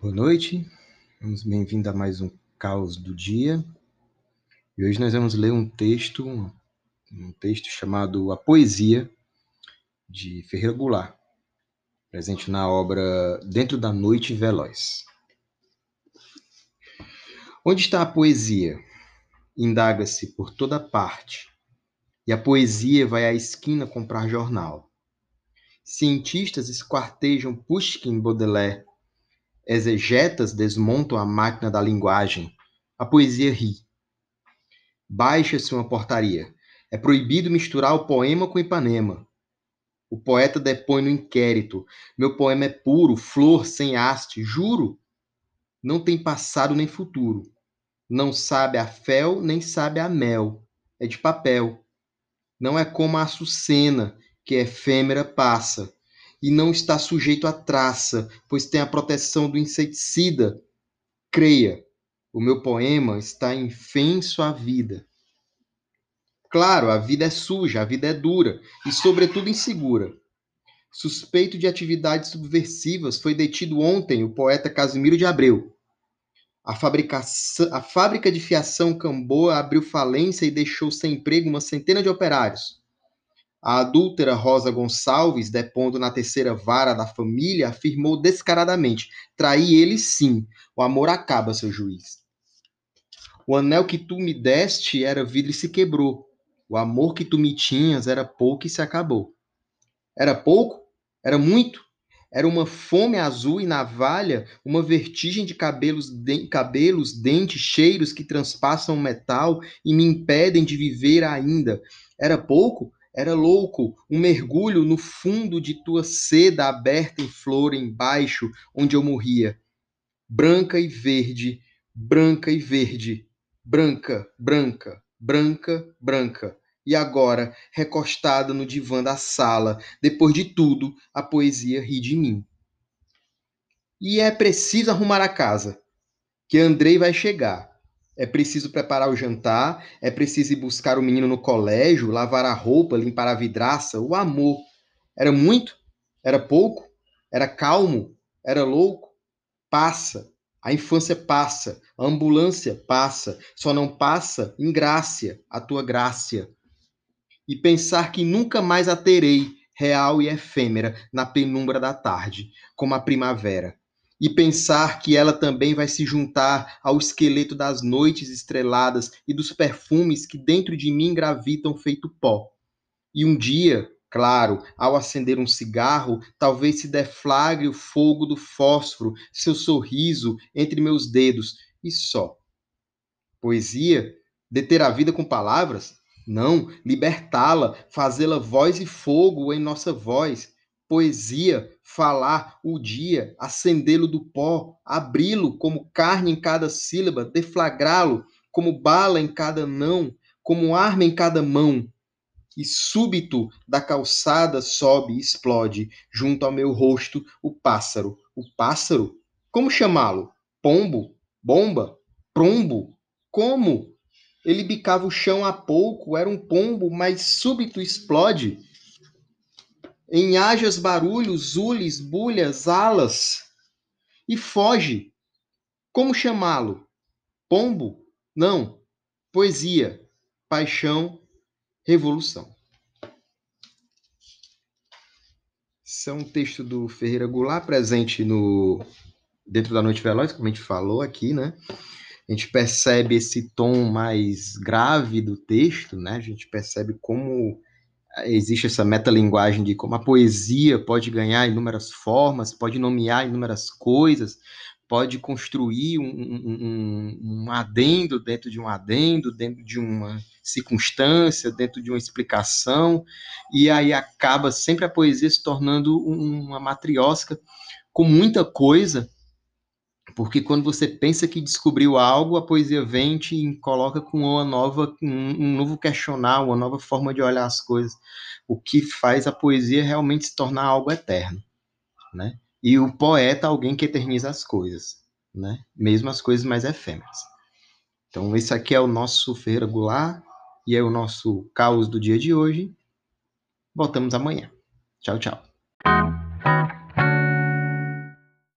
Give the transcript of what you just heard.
Boa noite, vamos bem-vindo a mais um Caos do Dia. E hoje nós vamos ler um texto, um texto chamado A Poesia, de Ferreira Goulart, presente na obra Dentro da Noite Veloz. Onde está a poesia? Indaga-se por toda parte, e a poesia vai à esquina comprar jornal. Cientistas esquartejam Pushkin, Baudelaire, exegetas desmontam a máquina da linguagem. A poesia ri. Baixa-se uma portaria. É proibido misturar o poema com Ipanema. O poeta depõe no inquérito. Meu poema é puro, flor sem haste, juro. Não tem passado nem futuro. Não sabe a fel, nem sabe a mel. É de papel. Não é como a açucena, que efêmera passa e não está sujeito à traça, pois tem a proteção do inseticida. Creia, o meu poema está infenso à vida. Claro, a vida é suja, a vida é dura e, sobretudo, insegura. Suspeito de atividades subversivas, foi detido ontem o poeta Casimiro de Abreu. A, a fábrica de fiação Camboa abriu falência e deixou sem emprego uma centena de operários. A adúltera Rosa Gonçalves, depondo na terceira vara da família, afirmou descaradamente: traí ele sim, o amor acaba, seu juiz. O anel que tu me deste era vidro e se quebrou. O amor que tu me tinhas era pouco e se acabou. Era pouco? Era muito? Era uma fome azul e navalha, uma vertigem de cabelos, de, cabelos, dentes, cheiros que transpassam o metal e me impedem de viver ainda. Era pouco? Era louco, um mergulho no fundo de tua seda aberta em flor embaixo, onde eu morria. Branca e verde, branca e verde, branca, branca, branca, branca. E agora, recostada no divã da sala, depois de tudo, a poesia ri de mim. E é preciso arrumar a casa, que Andrei vai chegar é preciso preparar o jantar, é preciso ir buscar o menino no colégio, lavar a roupa, limpar a vidraça, o amor. Era muito? Era pouco? Era calmo? Era louco? Passa. A infância passa, a ambulância passa, só não passa ingrácia, a tua graça. E pensar que nunca mais a terei, real e efêmera, na penumbra da tarde, como a primavera e pensar que ela também vai se juntar ao esqueleto das noites estreladas e dos perfumes que dentro de mim gravitam feito pó. E um dia, claro, ao acender um cigarro, talvez se deflagre o fogo do fósforo, seu sorriso entre meus dedos, e só. Poesia? Deter a vida com palavras? Não, libertá-la, fazê-la voz e fogo em nossa voz poesia, falar o dia, acendê-lo do pó, abri-lo como carne em cada sílaba, deflagrá-lo como bala em cada não, como arma em cada mão. E súbito da calçada sobe e explode, junto ao meu rosto, o pássaro. O pássaro? Como chamá-lo? Pombo? Bomba? Prombo? Como? Ele bicava o chão há pouco, era um pombo, mas súbito explode em hajas barulhos, ules, bulhas, alas, e foge. Como chamá-lo? Pombo? Não. Poesia, paixão, revolução. Isso é um texto do Ferreira Goulart, presente no Dentro da Noite Veloz, como a gente falou aqui, né? A gente percebe esse tom mais grave do texto, né? A gente percebe como existe essa metalinguagem de como a poesia pode ganhar inúmeras formas, pode nomear inúmeras coisas, pode construir um, um, um, adendo dentro de um adendo, dentro de uma circunstância, dentro de uma explicação, e aí acaba sempre a poesia se tornando uma matriosca com muita coisa porque quando você pensa que descobriu algo, a poesia vem e coloca com uma nova, um, novo questionar, uma nova forma de olhar as coisas, o que faz a poesia realmente se tornar algo eterno, né? E o poeta alguém que eterniza as coisas, né? Mesmo as coisas mais efêmeras. Então esse aqui é o nosso Ferreira Goulart e é o nosso caos do dia de hoje. Voltamos amanhã. Tchau, tchau.